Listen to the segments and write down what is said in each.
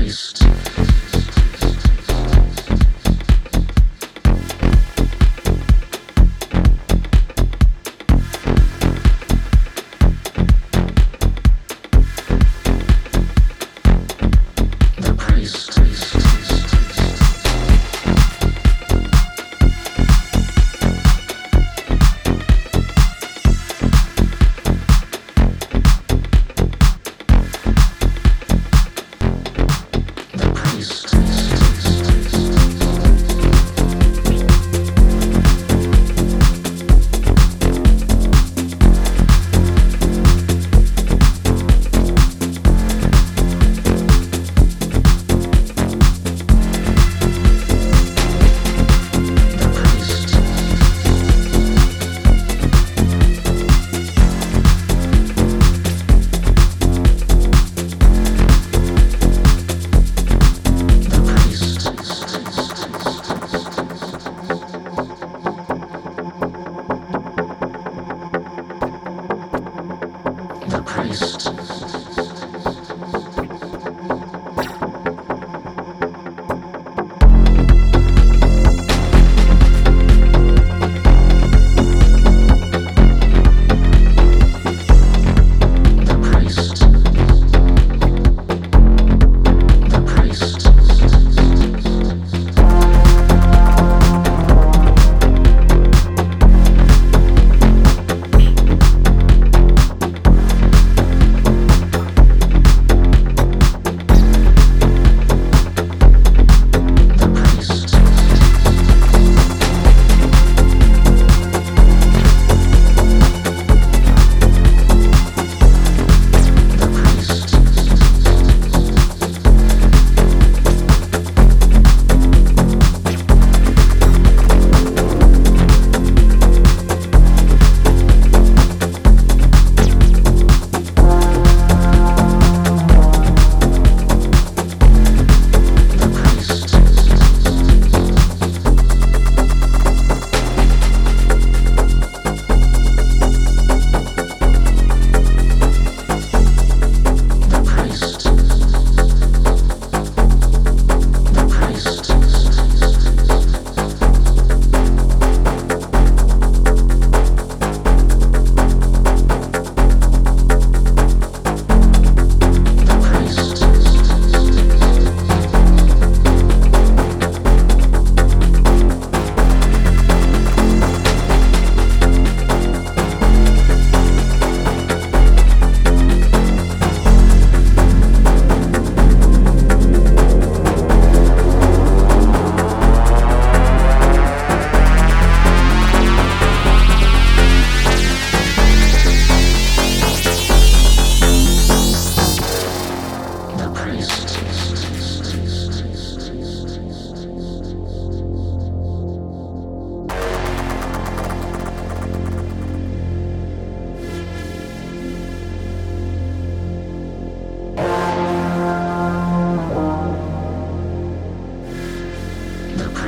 Christ.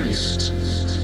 Christ.